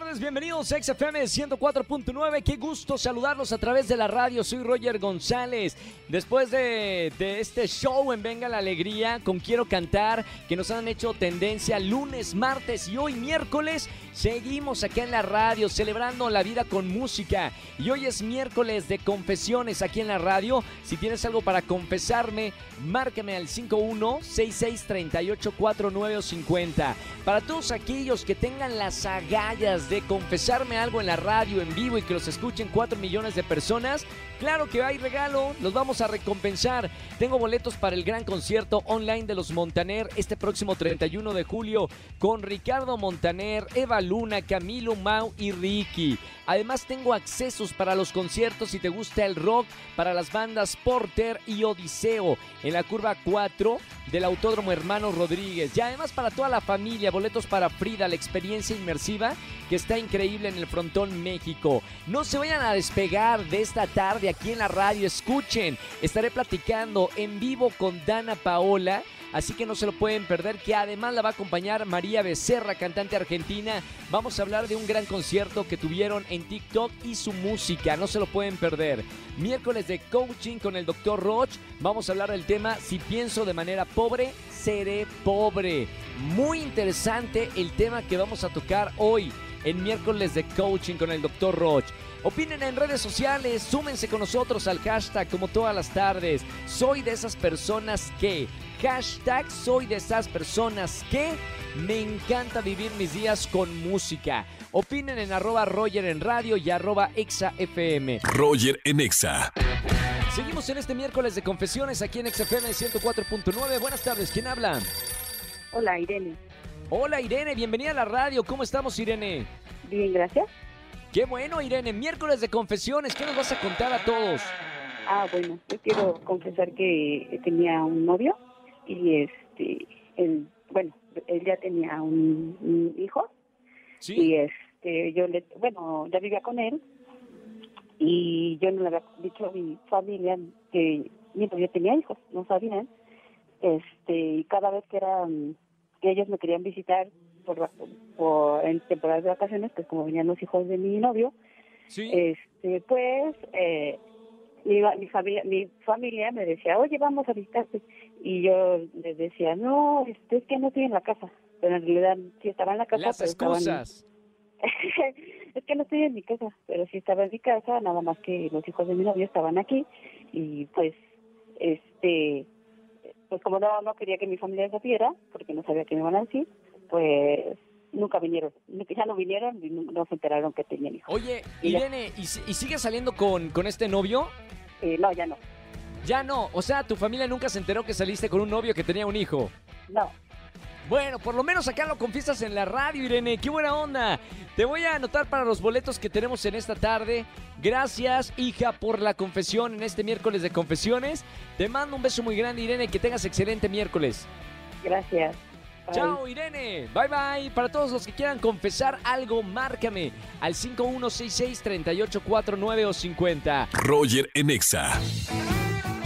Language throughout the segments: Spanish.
Tardes, bienvenidos a XFM 104.9. Qué gusto saludarlos a través de la radio. Soy Roger González. Después de, este show en Venga la Alegría con Quiero Cantar, que nos han hecho tendencia lunes, martes y hoy miércoles, seguimos acá en la radio celebrando la vida con música. Y hoy es miércoles de confesiones aquí en la radio. Si tienes algo para confesarme, márcame al 5166384950. Para todos aquellos que tengan las agallas de confesarme algo en la radio en vivo y que los escuchen 4 millones de personas, claro que hay regalo, los vamos a recompensar. Tengo boletos para el gran concierto online de los Montaner este próximo 31 de julio con Ricardo Montaner, Eva Luna, Camilo Mau y Ricky. Además tengo accesos para los conciertos si te gusta el rock, para las bandas Porter y Odiseo en la curva 4 del Autódromo Hermano Rodríguez. Y además para toda la familia, boletos para Frida, la experiencia inmersiva que está increíble en el Frontón México. No se vayan a despegar de esta tarde aquí en la radio, escuchen, estaré platicando en vivo con Dana Paola así que no se lo pueden perder, que además la va a acompañar María Becerra, cantante argentina. Vamos a hablar de un gran concierto que tuvieron en TikTok y su música, no se lo pueden perder. Miércoles de coaching con el doctor Roch, vamos a hablar del tema Si pienso de manera pobre, seré pobre. Muy interesante el tema que vamos a tocar hoy en miércoles de coaching con el doctor Roch. Opinen en redes sociales, súmense con nosotros al hashtag como todas las tardes. Soy de esas personas que Hashtag soy de esas personas que me encanta vivir mis días con música. Opinen en arroba Roger en radio y arroba Exa FM. Roger en Exa. Seguimos en este miércoles de confesiones aquí en XFM 104.9. Buenas tardes, ¿quién habla? Hola, Irene. Hola, Irene, bienvenida a la radio. ¿Cómo estamos, Irene? Bien, gracias. Qué bueno, Irene. Miércoles de confesiones. ¿Qué nos vas a contar a todos? Ah, bueno, yo quiero confesar que tenía un novio y este, él, bueno, él ya tenía un, hijo y este, yo le, bueno, ya vivía con él y yo no le había dicho a mi familia que mi novio tenía hijos, no sabían, este, y cada vez que eran, que ellos me querían visitar por, por en temporadas de vacaciones, pues como venían los hijos de mi novio, este, pues eh, mi, mi, familia, mi familia me decía, oye, vamos a visitarte. Y yo les decía, no, este, es que no estoy en la casa. Pero en realidad sí estaba en la casa. Las excusas. es que no estoy en mi casa, pero sí estaba en mi casa, nada más que los hijos de mi novio estaban aquí. Y pues, este, pues como no, no quería que mi familia supiera, porque no sabía que me iban a decir, pues nunca vinieron. Ya no vinieron y no se enteraron que tenían hijos. Oye, Irene, ¿y, ¿y sigues saliendo con, con este novio? Eh, no, ya no. Ya no. O sea, tu familia nunca se enteró que saliste con un novio que tenía un hijo. No. Bueno, por lo menos acá lo confiesas en la radio, Irene. ¡Qué buena onda! Te voy a anotar para los boletos que tenemos en esta tarde. Gracias, hija, por la confesión en este miércoles de confesiones. Te mando un beso muy grande, Irene. Que tengas excelente miércoles. Gracias. Chao, Irene. Bye bye. Para todos los que quieran confesar algo, márcame al 5166-3849 o 50. Roger Enexa.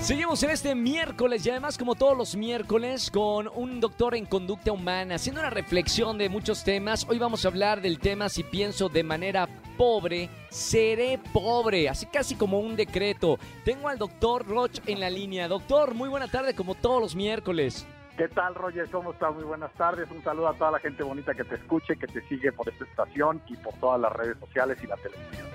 Seguimos en este miércoles y además como todos los miércoles con un doctor en conducta humana, haciendo una reflexión de muchos temas. Hoy vamos a hablar del tema si pienso de manera pobre, seré pobre, así casi como un decreto. Tengo al doctor Roch en la línea. Doctor, muy buena tarde como todos los miércoles. ¿Qué tal, Roger? ¿Cómo estás? Muy buenas tardes. Un saludo a toda la gente bonita que te escuche, que te sigue por esta estación y por todas las redes sociales y la televisión.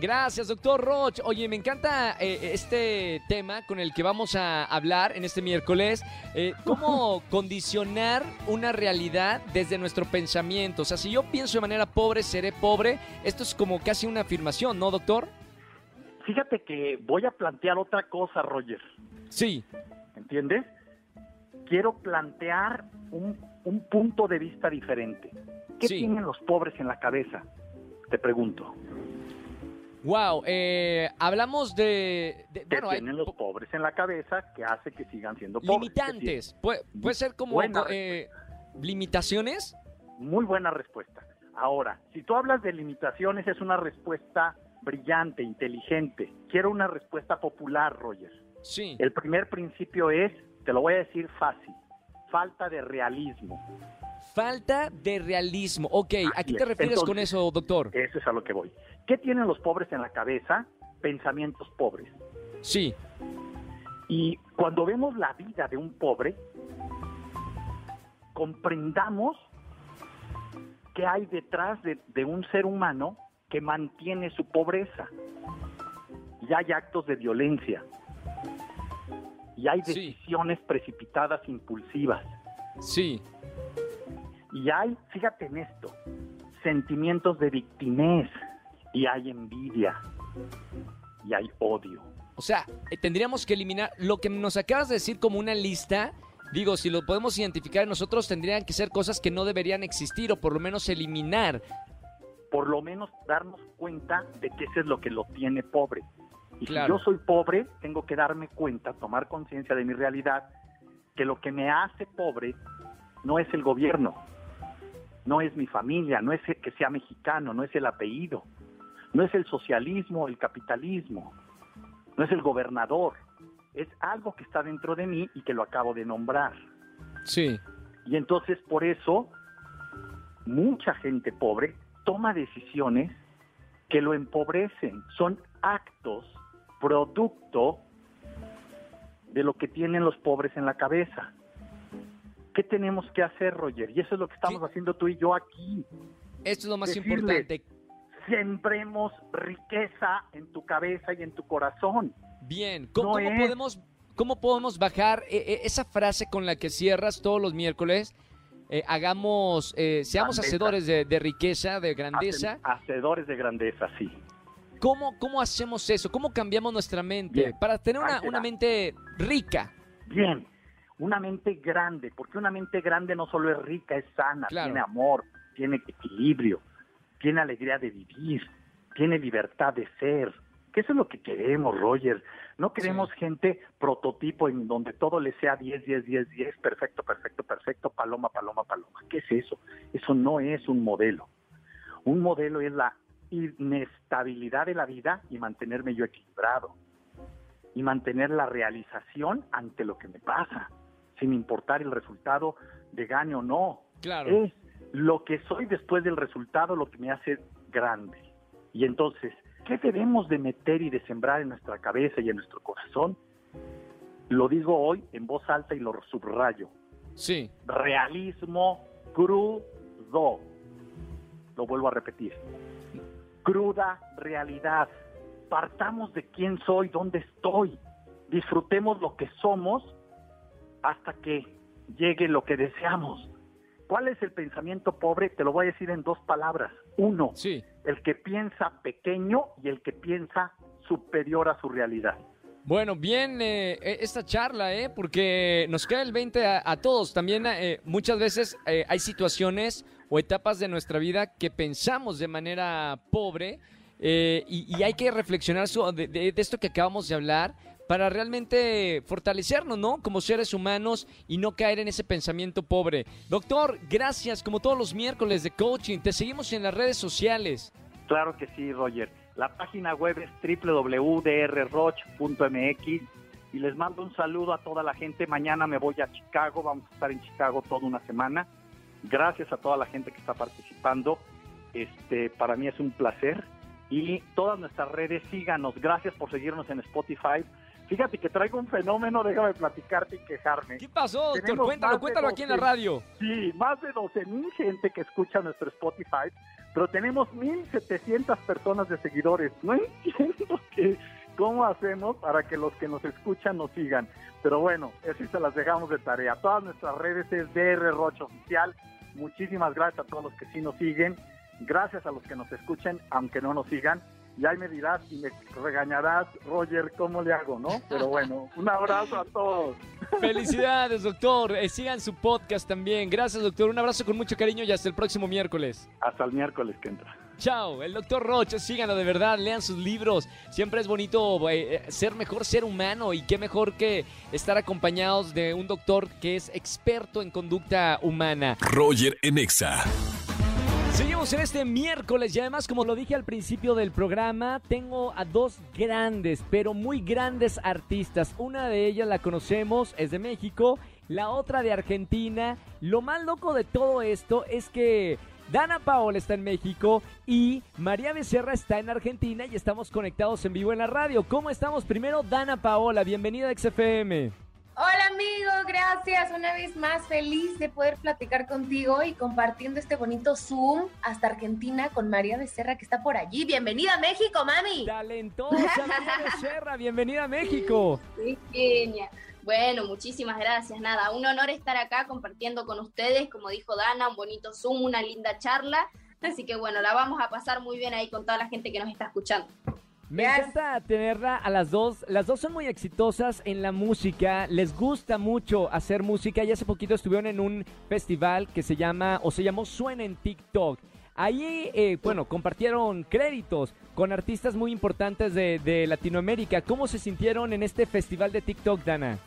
Gracias, doctor Roch. Oye, me encanta eh, este tema con el que vamos a hablar en este miércoles. Eh, ¿Cómo condicionar una realidad desde nuestro pensamiento? O sea, si yo pienso de manera pobre, seré pobre. Esto es como casi una afirmación, ¿no, doctor? Fíjate que voy a plantear otra cosa, Roger. Sí. ¿Entiendes? Quiero plantear un, punto de vista diferente. ¿Qué tienen los pobres en la cabeza? Te pregunto. Wow, eh, hablamos de... ¿Qué tienen los pobres en la cabeza que hace que sigan siendo pobres? Limitantes. ¿Puede, puede ser como eh, limitaciones? Muy buena respuesta. Ahora, si tú hablas de limitaciones, es una respuesta brillante, inteligente. Quiero una respuesta popular, Roger. Sí. El primer principio es, te lo voy a decir fácil, falta de realismo. Falta de realismo. Ok, ¿a qué te refieres con eso, doctor? Eso es a lo que voy. ¿Qué tienen los pobres en la cabeza? Pensamientos pobres. Sí. Y cuando vemos la vida de un pobre, comprendamos qué hay detrás de, de un ser humano que mantiene su pobreza. Y hay actos de violencia. Y hay Sí. decisiones precipitadas, impulsivas. Sí. Y hay, fíjate en esto, sentimientos de victimez. Y hay envidia. Y hay odio. O sea, eh, tendríamos que eliminar lo que nos acabas de decir como una lista. Digo, si lo podemos identificar en nosotros, tendrían que ser cosas que no deberían existir o por lo menos eliminar. Por lo menos darnos cuenta de que eso es lo que lo tiene pobre. Y Claro. si yo soy pobre, tengo que darme cuenta, tomar conciencia de mi realidad, que lo que me hace pobre no es el gobierno, no es mi familia, no es que sea mexicano, no es el apellido, no es el socialismo, el capitalismo, no es el gobernador, es algo que está dentro de mí y que lo acabo de nombrar. Sí. Y entonces por eso mucha gente pobre toma decisiones que lo empobrecen. Son actos producto de lo que tienen los pobres en la cabeza. ¿Qué tenemos que hacer, Roger? Y eso es lo que estamos haciendo tú y yo aquí. Esto es lo más Decirle, importante. Sembremos riqueza en tu cabeza y en tu corazón. Bien, ¿cómo, No cómo es- podemos, cómo podemos bajar eh, eh, esa frase con la que cierras todos los miércoles? Eh, hagamos, eh, seamos Grandeza. hacedores de, de riqueza, de grandeza. Hace- Hacedores de grandeza, sí. ¿Cómo, ¿Cómo hacemos eso? ¿Cómo cambiamos nuestra mente Bien, para tener una, una mente rica? Bien, una mente grande, porque una mente grande no solo es rica, es sana, Claro. tiene amor, tiene equilibrio, tiene alegría de vivir, tiene libertad de ser. Que eso es lo que queremos, Roger. No queremos gente prototipo en donde todo le sea 10, 10, 10, 10, perfecto, perfecto, perfecto, paloma, paloma, paloma. ¿Qué es eso? Eso no es un modelo. Un modelo es la inestabilidad de la vida y mantenerme yo equilibrado y mantener la realización ante lo que me pasa, sin importar el resultado de gane o no. Claro. Es lo que soy después del resultado lo que me hace grande. Y entonces, ¿qué debemos de meter y de sembrar en nuestra cabeza y en nuestro corazón? Lo digo hoy en voz alta y lo subrayo. Sí, Realismo crudo. Lo vuelvo a repetir. Cruda realidad. Partamos de quién soy, dónde estoy. Disfrutemos lo que somos hasta que llegue lo que deseamos. ¿Cuál es el pensamiento pobre? Te lo voy a decir en dos palabras. Uno, sí. el que piensa pequeño y el que piensa superior a su realidad. Bueno, bien eh, eh, esta charla, ¿eh? Porque nos queda el 20 a, todos. También eh, muchas veces eh, hay situaciones o etapas de nuestra vida que pensamos de manera pobre eh, y, hay que reflexionar so- de, de- de esto que acabamos de hablar para realmente fortalecernos, ¿no? Como seres humanos y no caer en ese pensamiento pobre. Doctor, gracias como todos los miércoles de coaching. Te seguimos en las redes sociales. Claro que sí, Roger. La página web es www.drroch.mx y les mando un saludo a toda la gente. Mañana me voy a Chicago, vamos a estar en Chicago toda una semana. Gracias a toda la gente que está participando. Este, para mí es un placer. Y todas nuestras redes, síganos. Gracias por seguirnos en Spotify. Fíjate que traigo un fenómeno, déjame platicarte y quejarme. ¿Qué pasó, doctor? Tenemos Cuéntalo, cuéntalo aquí en la 12. radio. Sí, más de 12 mil gente que escucha nuestro Spotify, pero tenemos 1.700 personas de seguidores. No entiendo que, cómo hacemos para que los que nos escuchan nos sigan. Pero bueno, así se las dejamos de tarea. Todas nuestras redes es DR Rocha Oficial. Muchísimas gracias a todos los que sí nos siguen. Gracias a los que nos escuchen, aunque no nos sigan. Y ahí me dirás y me regañarás, Roger, cómo le hago, ¿no? Pero bueno, un abrazo a todos. Felicidades, doctor. Eh, sigan su podcast también. Gracias, doctor. Un abrazo con mucho cariño y hasta el próximo miércoles. Hasta el miércoles que entra. Chao, el doctor Rocha, síganlo de verdad, lean sus libros. Siempre es bonito eh, eh, ser mejor ser humano y qué mejor que estar acompañados de un doctor que es experto en conducta humana. Roger en Exa. Seguimos en este miércoles y además, como lo dije al principio del programa, tengo a dos grandes, pero muy grandes artistas. Una de ellas la conocemos, es de México, la otra de Argentina. Lo más loco de todo esto es que Dana Paola está en México y María Becerra está en Argentina y estamos conectados en vivo en la radio. ¿Cómo estamos? Primero, Dana Paola, bienvenida a XFM. Hola amigo, gracias. Una vez más feliz de poder platicar contigo y compartiendo este bonito Zoom hasta Argentina con María Becerra que está por allí. Bienvenida a México, mami. Talentosa María Becerra, bienvenida a México. Sí, genia. Bueno, muchísimas gracias. Nada, un honor estar acá compartiendo con ustedes, como dijo Dana, un bonito Zoom, una linda charla. Así que bueno, la vamos a pasar muy bien ahí con toda la gente que nos está escuchando. Me encanta tenerla a las dos. Las dos son muy exitosas en la música. Les gusta mucho hacer música. Y hace poquito estuvieron en un festival que se llama, o se llamó Suena en TikTok. Ahí, eh, bueno, compartieron créditos con artistas muy importantes de, de Latinoamérica. ¿Cómo se sintieron en este festival de TikTok, Dana?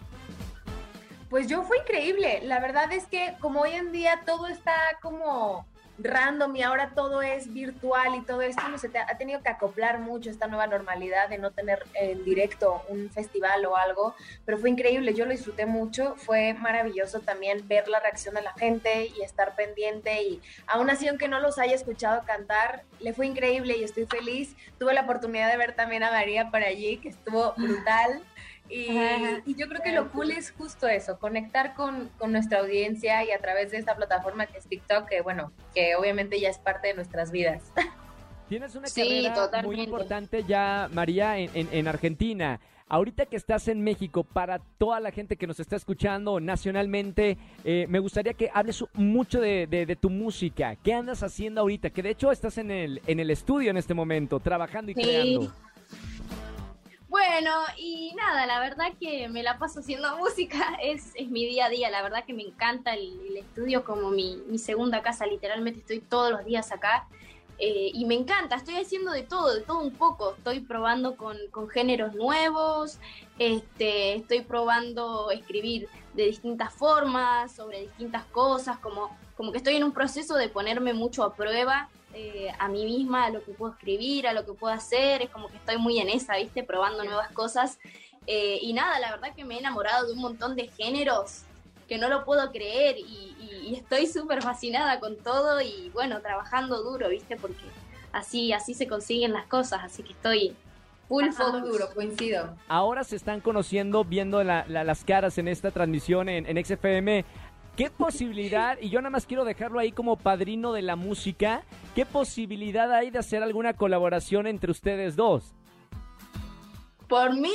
Pues yo fue increíble. La verdad es que como hoy en día todo está como random y ahora todo es virtual y todo esto, se ha tenido que acoplar mucho esta nueva normalidad de no tener en directo un festival o algo, pero fue increíble, yo lo disfruté mucho, fue maravilloso también ver la reacción de la gente y estar pendiente y aún así aunque no los haya escuchado cantar, le fue increíble y estoy feliz. Tuve la oportunidad de ver también a María por allí, que estuvo brutal. Y, yo creo que lo cool es justo eso, conectar con, nuestra audiencia y a través de esta plataforma que es TikTok, que bueno, que obviamente ya es parte de nuestras vidas. Tienes una carrera muy importante ya, María, en, Argentina. Ahorita que estás en México, para toda la gente que nos está escuchando nacionalmente, eh, me gustaría que hables mucho de, tu música. ¿Qué andas haciendo ahorita? Que de hecho estás en el, en el estudio en este momento, trabajando y creando. Bueno, y nada, la verdad que me la paso haciendo música, es, es mi día a día, la verdad que me encanta el, estudio como mi, mi, segunda casa, literalmente estoy todos los días acá eh, y me encanta, estoy haciendo de todo, de todo un poco, estoy probando con, con géneros nuevos, este, estoy probando escribir de distintas formas, sobre distintas cosas, como, como que estoy en un proceso de ponerme mucho a prueba eh, a mí misma, a lo que puedo escribir, a lo que puedo hacer, es como que estoy muy en esa, ¿viste? Probando nuevas cosas. Eh, y nada, la verdad que me he enamorado de un montón de géneros que no lo puedo creer y, estoy súper fascinada con todo y bueno, trabajando duro, ¿viste? Porque así, así se consiguen las cosas, así que estoy full duro, coincido. Ahora se están conociendo, viendo las caras en esta transmisión en, en XFM ¿Qué posibilidad, y yo nada más quiero dejarlo ahí como padrino de la música, qué posibilidad hay de hacer alguna colaboración entre ustedes dos? Por mí,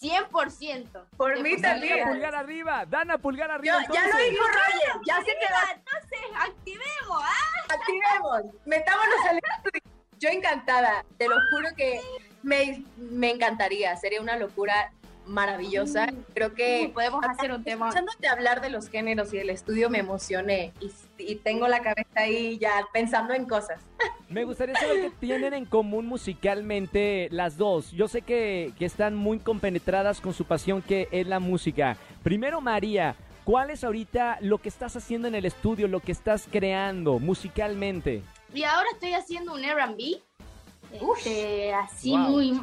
100%. Por mí también. Dana pulgar arriba, Dana pulgar arriba. ya lo dijo Roger, ya sé que va. Entonces, activemos, ¿ah? Activemos, metámonos al Yo encantada, te lo juro que me, me encantaría, sería una locura maravillosa. Mm. Creo que podemos hacer un tema. Escuchándote hablar de los géneros y del estudio me emocioné y, tengo la cabeza ahí ya pensando en cosas. Me gustaría saber qué tienen en común musicalmente las dos. Yo sé que, que están muy compenetradas con su pasión que es la música. Primero, María, ¿cuál es ahorita lo que estás haciendo en el estudio, lo que estás creando musicalmente? Y ahora estoy haciendo un R&B. Este, así muy...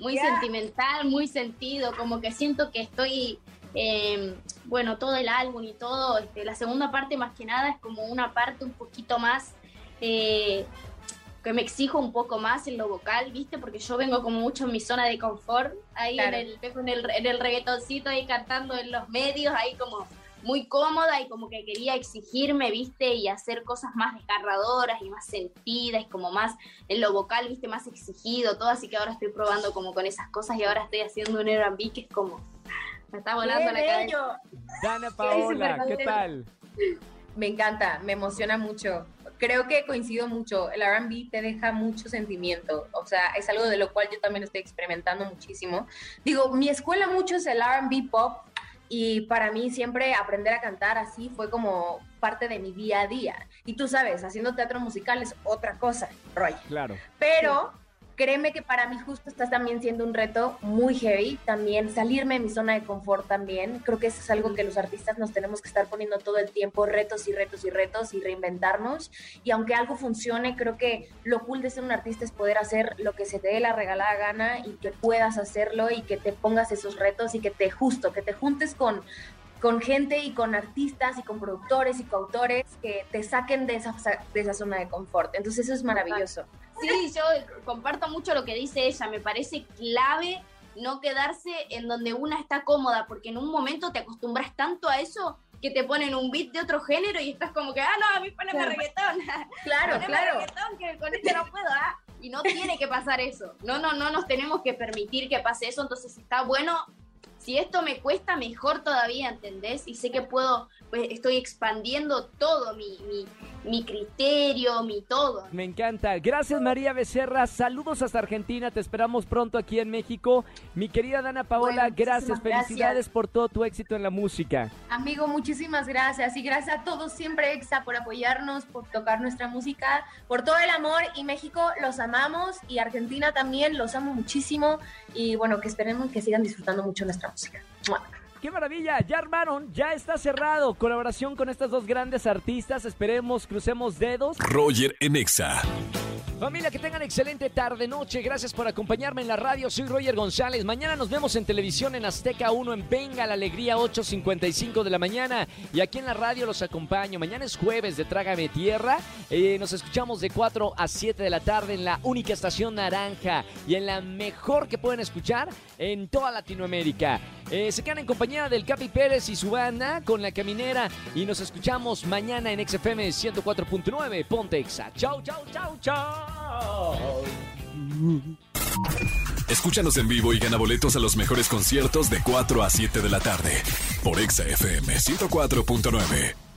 Muy sentimental, muy sentido, como que siento que estoy, em, bueno, todo el álbum y todo, este, la segunda parte más que nada es como una parte un poquito más, eh, que me exijo un poco más en lo vocal, ¿viste? Porque yo vengo como mucho en mi zona de confort, ahí en, el, en, el, en el reggaetoncito, ahí cantando en los medios, ahí como muy cómoda y como que quería exigirme, viste, y hacer cosas más desgarradoras y más sentidas, y como más en lo vocal, viste, más exigido, todo, así que ahora estoy probando como con esas cosas y ahora estoy haciendo un R&B que es como, me está volando la cabeza. Dana Paola, ¿qué tal? Me encanta, me emociona mucho. Creo que coincido mucho. El RB te deja mucho sentimiento. O sea, es algo de lo cual yo también estoy experimentando muchísimo. Digo, mi escuela mucho es el RB pop, y para mí siempre aprender a cantar así fue como parte de mi día a día. Y tú sabes, haciendo teatro musical es otra cosa, Roy. Claro. Pero créeme que para mí justo está también siendo un reto muy heavy, también salirme de mi zona de confort también. Creo que eso es algo que los artistas nos tenemos que estar poniendo todo el tiempo, retos y retos y retos y reinventarnos. Y aunque algo funcione, creo que lo cool de ser un artista es poder hacer lo que se te dé la regalada gana y que puedas hacerlo y que te pongas esos retos y que te justo, que te juntes con con gente y con artistas y con productores y coautores que te saquen de esa, de esa zona de confort. Entonces eso es maravilloso. Sí, yo comparto mucho lo que dice ella, me parece clave no quedarse en donde una está cómoda, porque en un momento te acostumbras tanto a eso que te ponen un beat de otro género y estás como que, ah, no, a mí poneme reggaetón. Claro, claro. reggaetón que con este no puedo, ah. Y no tiene que pasar eso. No, no, no nos tenemos que permitir que pase eso, entonces está bueno si esto me cuesta, mejor todavía, ¿entendés? Y sé que puedo, pues estoy expandiendo todo mi, mi, mi criterio, mi todo. Me encanta. Gracias María Becerra. Saludos hasta Argentina. Te esperamos pronto aquí en México. Mi querida Dana Paola, gracias. Felicidades por todo tu éxito en la música. Amigo, muchísimas gracias. Y gracias a todos siempre, Exa, por apoyarnos, por tocar nuestra música, por todo el amor. Y México los amamos y Argentina también los amo muchísimo. Y bueno, que esperemos que sigan disfrutando mucho nuestra música. ¡Qué maravilla! Ya armaron, ya está cerrado. Colaboración con estas dos grandes artistas. Esperemos, crucemos dedos. Roger Enexa. Familia, que tengan excelente tarde, noche. Gracias por acompañarme en la radio. Soy Roger González. Mañana nos vemos en televisión en Azteca 1 en Venga la Alegría 8.55 de la mañana. Y aquí en la radio los acompaño. Mañana es jueves de Trágame Tierra. Eh, nos escuchamos de 4 a 7 de la tarde en la única estación naranja y en la mejor que pueden escuchar en toda Latinoamérica. Eh, se quedan en compañía del Capi Pérez y su banda con la caminera. Y nos escuchamos mañana en XFM 104.9 Pontexa. Chau, chau, chau, chau. Escúchanos en vivo y gana boletos a los mejores conciertos de 4 a 7 de la tarde por XFM 104.9.